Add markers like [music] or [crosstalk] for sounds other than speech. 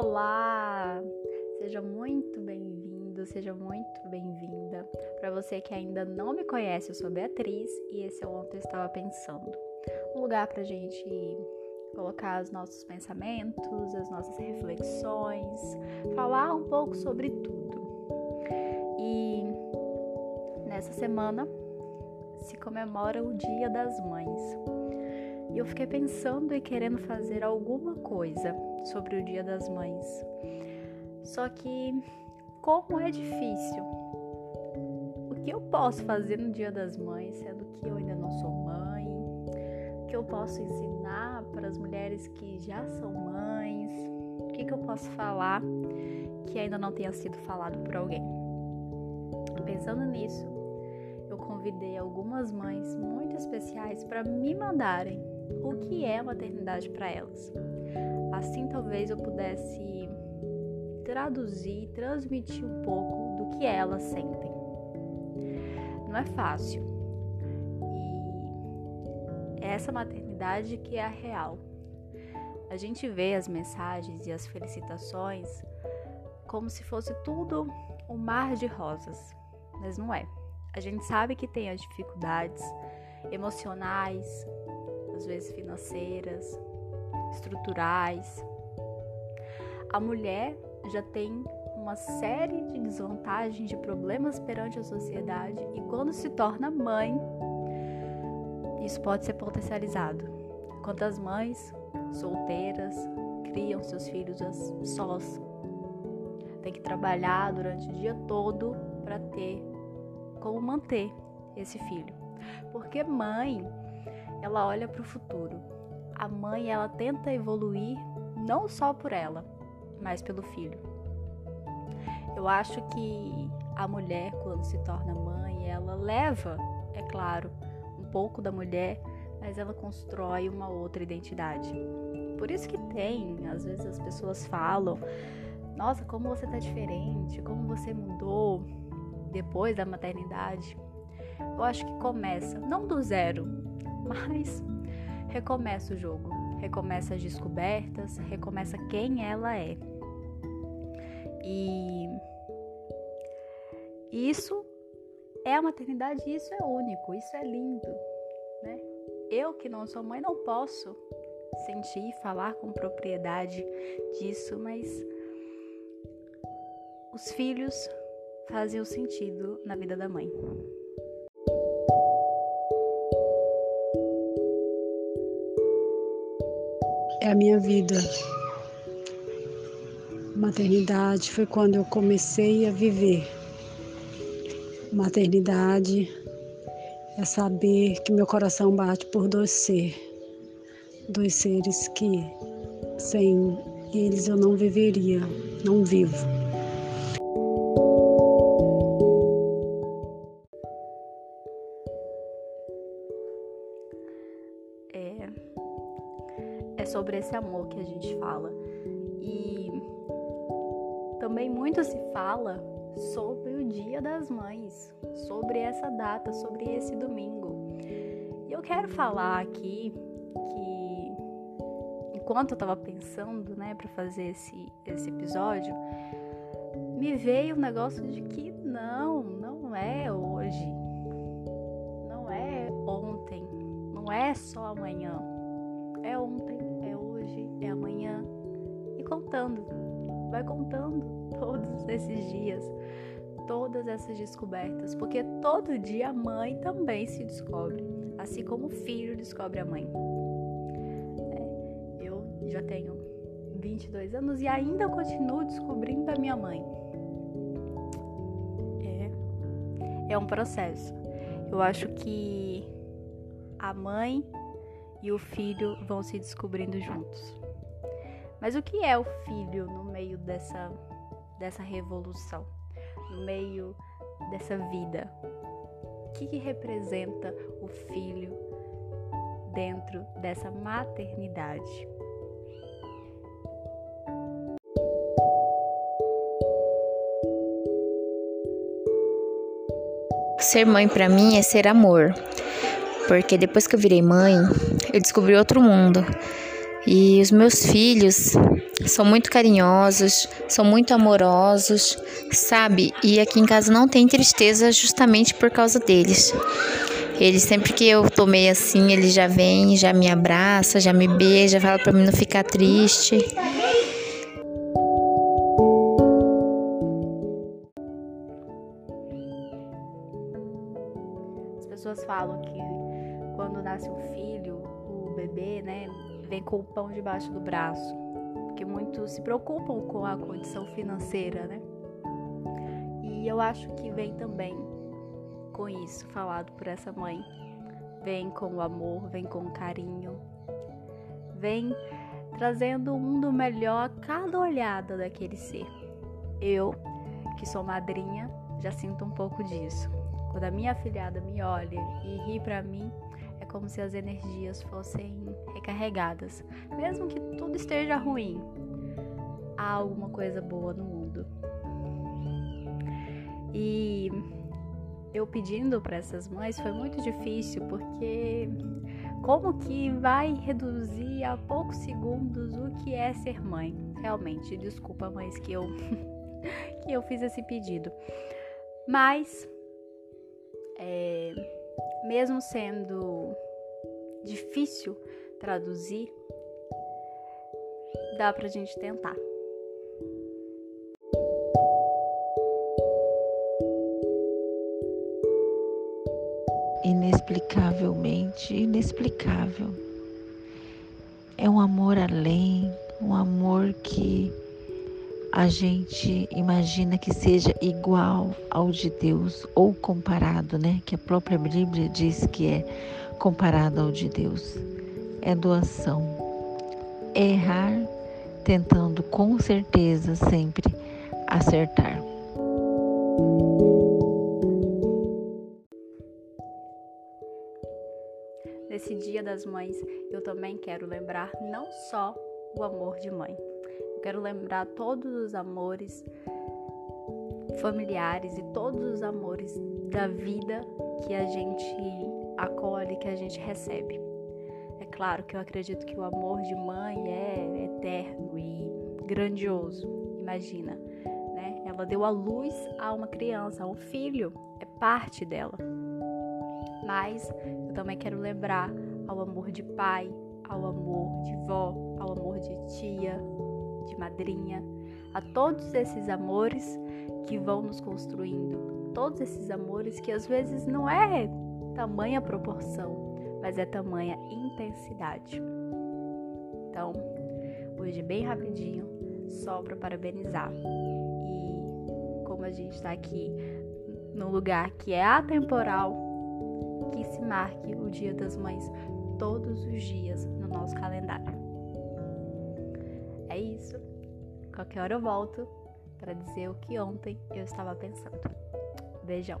Olá! Seja muito bem-vindo, seja muito bem-vinda. Para você que ainda não me conhece, eu sou Beatriz e esse é o Ontem Eu Estava Pensando. Um lugar para gente colocar os nossos pensamentos, as nossas reflexões, falar um pouco sobre tudo. E nessa semana se comemora o Dia das Mães. Eu fiquei pensando e querendo fazer alguma coisa sobre o Dia das Mães. Só que, como é difícil. O que eu posso fazer no Dia das Mães, sendo que eu ainda não sou mãe? O que eu posso ensinar para as mulheres que já são mães? O que, que eu posso falar que ainda não tenha sido falado por alguém? Pensando nisso, eu convidei algumas mães muito especiais para me mandarem o que é maternidade para elas. Assim, talvez eu pudesse traduzir, transmitir um pouco do que elas sentem. Não é fácil. E é essa maternidade que é a real. A gente vê as mensagens e as felicitações como se fosse tudo um mar de rosas, mas não é. A gente sabe que tem as dificuldades emocionais, às vezes financeiras, estruturais. A mulher já tem uma série de desvantagens, de problemas perante a sociedade e quando se torna mãe, isso pode ser potencializado. Quantas mães solteiras criam seus filhos sós, tem que trabalhar durante o dia todo para ter como manter esse filho. Porque mãe ela olha para o futuro. A mãe, ela tenta evoluir não só por ela, mas pelo filho. Eu acho que a mulher, quando se torna mãe, ela leva, é claro, um pouco da mulher, mas ela constrói uma outra identidade. Por isso que tem, às vezes as pessoas falam: "Nossa, como você tá diferente, como você mudou depois da maternidade". Eu acho que começa não do zero, mas recomeça o jogo, recomeça as descobertas, recomeça quem ela é. E isso é a maternidade, isso é único, isso é lindo, né? Eu que não sou mãe não posso sentir e falar com propriedade disso, mas os filhos fazem o sentido na vida da mãe. A minha vida. Maternidade foi quando eu comecei a viver. Maternidade é saber que meu coração bate por dois seres, dois seres que sem eles eu não viveria, não vivo. Sobre esse amor que a gente fala. E também muito se fala sobre o Dia das Mães, sobre essa data, sobre esse domingo. E eu quero falar aqui que enquanto eu estava pensando, né, para fazer esse esse episódio, me veio um negócio de que não, não é hoje. Não é ontem, não é só amanhã. Contando, vai contando todos [laughs] esses dias, todas essas descobertas, porque todo dia a mãe também se descobre, assim como o filho descobre a mãe. É, eu já tenho 22 anos e ainda continuo descobrindo a minha mãe. É, é um processo. Eu acho que a mãe e o filho vão se descobrindo juntos. Mas o que é o filho no meio dessa, dessa revolução, no meio dessa vida? O que, que representa o filho dentro dessa maternidade? Ser mãe para mim é ser amor, porque depois que eu virei mãe, eu descobri outro mundo E os meus filhos são muito carinhosos, são muito amorosos, sabe? E aqui em casa não tem tristeza justamente por causa deles. Ele sempre que eu tomei assim, ele já vem, já me abraça, já me beija, fala para mim não ficar triste. As pessoas falam que quando nasce um filho, o bebê, né, vem com o pão debaixo do braço, porque muitos se preocupam com a condição financeira, né? E eu acho que vem também com isso falado por essa mãe. Vem com o amor, vem com o carinho, vem trazendo um mundo melhor a cada olhada daquele ser. Eu, que sou madrinha, já sinto um pouco disso. Quando a minha afilhada me olha e ri para mim, como se as energias fossem recarregadas. Mesmo que tudo esteja ruim, há alguma coisa boa no mundo. E eu pedindo para essas mães foi muito difícil porque como que vai reduzir a poucos segundos o que é ser mãe? Realmente, desculpa, mães, que eu [laughs] que eu fiz esse pedido. Mas é, mesmo sendo difícil traduzir, dá pra gente tentar. inexplicavelmente inexplicável. É um amor além, um amor que a gente imagina que seja igual ao de Deus ou comparado, né? Que a própria Bíblia diz que é comparado ao de Deus. É doação. É errar tentando com certeza sempre acertar. Nesse Dia das Mães, eu também quero lembrar não só o amor de mãe, eu quero lembrar todos os amores familiares e todos os amores da vida que a gente acolhe, que a gente recebe. É claro que eu acredito que o amor de mãe é eterno e grandioso. Imagina, né? Ela deu a luz a uma criança, a um filho, é parte dela. Mas eu também quero lembrar ao amor de pai, ao amor de vó, ao amor de tia, de madrinha, a todos esses amores que vão nos construindo, todos esses amores que às vezes não é tamanha proporção, mas é tamanha intensidade. Então, hoje bem rapidinho, só para parabenizar. E como a gente está aqui num lugar que é atemporal, que se marque o Dia das Mães todos os dias no nosso calendário. É isso. Qualquer hora eu volto para dizer o que ontem eu estava pensando. Beijão.